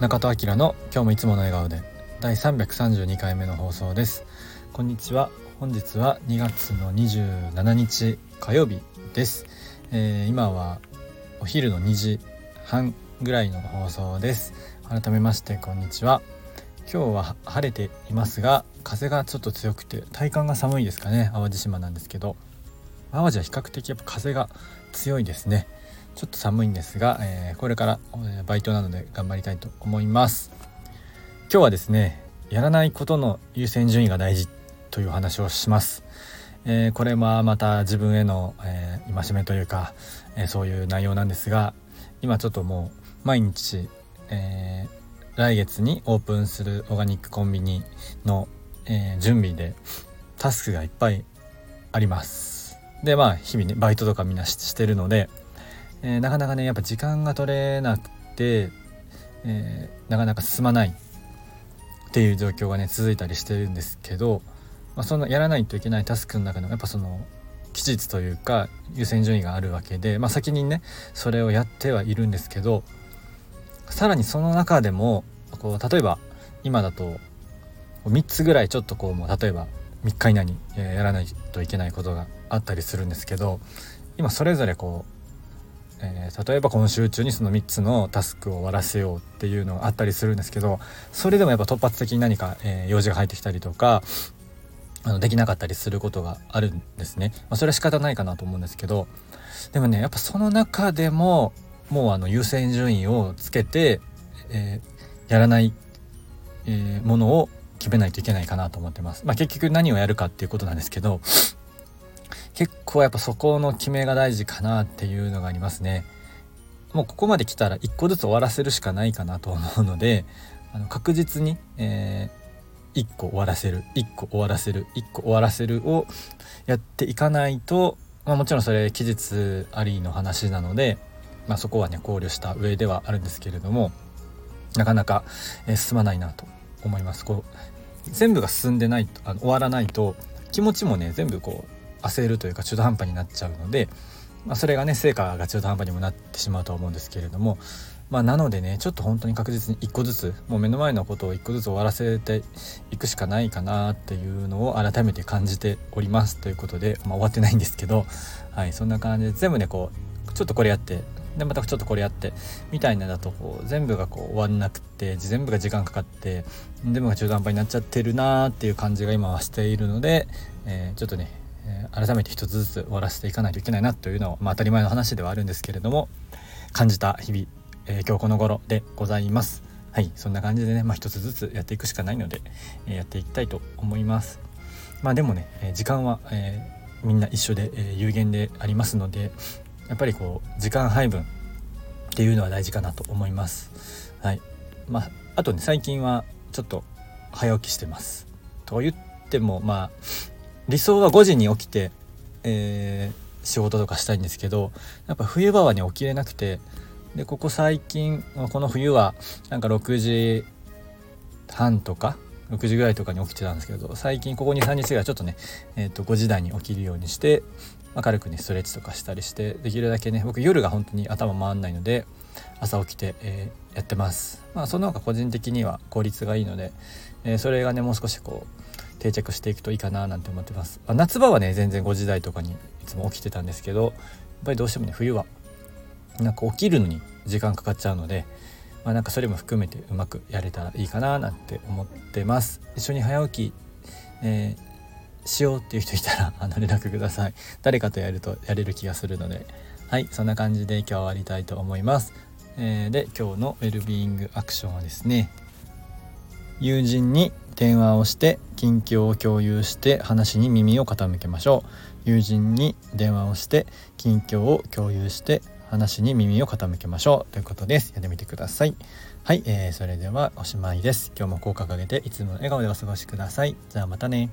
中戸明の今日もいつもの笑顔で。第332回目の放送です。こんにちは。本日は2月の27日火曜日です、えー、今はお昼の2時半ぐらいの放送です。改めましてこんにちは。今日は晴れていますが風がちょっと強くて体感が寒いですかね。淡路島なんですけど。淡路は比較的やっぱ風が強いですね。ちょっと寒いんですが、えー、これから、えバイトなので頑張りたいと思います。今日はですねやらないことの優先順位が大事という話をします、えー、これはまた自分への、えー、戒めというか、えそういう内容なんですが今ちょっともう毎日、え来月にオープンするオーガニックコンビニの、え準備でタスクがいっぱいあります。でまあ日々ねバイトとかみんなしてるのでえー、なかなかねやっぱ時間が取れなくて、えー、なかなか進まないっていう状況がね続いたりしてるんですけど、まあ、そのやらないといけないタスクの中のやっぱその期日というか優先順位があるわけで、まあ、先にねそれをやってはいるんですけどさらにその中でもこう例えば今だと3つぐらいちょっとこうもう例えば3日以内にやらないといけないことがあったりするんですけど今それぞれこうえー、例えば今週中にその3つのタスクを終わらせようっていうのがあったりするんですけどそれでもやっぱ突発的に何か、えー、用事が入ってきたりとかあのできなかったりすることがあるんですね、まあ、それは仕方ないかなと思うんですけどでもねやっぱその中でももうあの優先順位をつけて、えー、やらない、えものを決めないといけないかなと思ってます。まあ、結局何をやるかっていうことなんですけど結構やっぱそこの決めが大事かなっていうのがありますね。もうここまで来たら1個ずつ終わらせるしかないかなと思うのであの確実に、えー、1個終わらせる1個終わらせる1個終わらせるをやっていかないと、まあ、もちろんそれ期日ありの話なので、まあ、そこはね考慮した上ではあるんですけれどもなかなか、えー、進まないなと思います。こう全部が進んでないとあの終わらないと気持ちもね全部こう焦るというか中途半端になっちゃうので、まあ、それがね成果が中途半端にもなってしまうとは思うんですけれども、まあ、なのでねちょっと本当に確実に一個ずつもう目の前のことを一個ずつ終わらせていくしかないかなっていうのを改めて感じておりますということで、まあ、終わってないんですけど、はい、そんな感じで全部ねこうちょっとこれやってでまたちょっとこれやってみたいなだとこう全部がこう終わんなくて全部が時間かかって全部が中途半端になっちゃってるなーっていう感じが今はしているので、えー、ちょっとねえー、改めて一つずつ終わらせていかないといけないなというのは、まあ、当たり前の話ではあるんですけれども感じた日々、えー、今日この頃でございます。はい、そんな感じでね、まあ、一つずつやっていくしかないので、えー、やっていきたいと思います。まあでもね、え時間は、えみんな一緒で、え有限でありますのでやっぱりこう時間配分っていうのは大事かなと思います。はい、まああとね最近はちょっと早起きしてます。と言ってもまあ理想は5時に起きて、えー、仕事とかしたいんですけどやっぱ冬場はね起きれなくてでここ最近この冬はなんか6時半とか6時ぐらいとかに起きてたんですけど最近ここ23日ぐらいちょっとね、えー、と5時台に起きるようにして明るくねストレッチとかしたりしてできるだけね僕夜が本当に頭回んないので朝起きて、えー、やってます。まあその方が個人的には効率がいいので、えー、それがねもう少しこう定着していくといいかななんて思ってます、ま夏場はね全然5時台とかにいつも起きてたんですけどやっぱりどうしてもね冬はなんか起きるのに時間かかっちゃうのでまあ、なんかそれも含めてうまくやれたらいいかななんて思ってます。一緒に早起き、えー、しようっていう人いたら あの連絡ください。誰かとやるとやれる気がするので。はいそんな感じで今日は終わりたいと思います、えー、で今日のウェルビーイングアクションはですね友人に電話をして近況を共有して話に耳を傾けましょう。友人に電話をして近況を共有して話に耳を傾けましょう。ということです。やってみてください。はい、えー、それではおしまいです。今日も効果を上げていつもの笑顔でお過ごしください。じゃあまたね。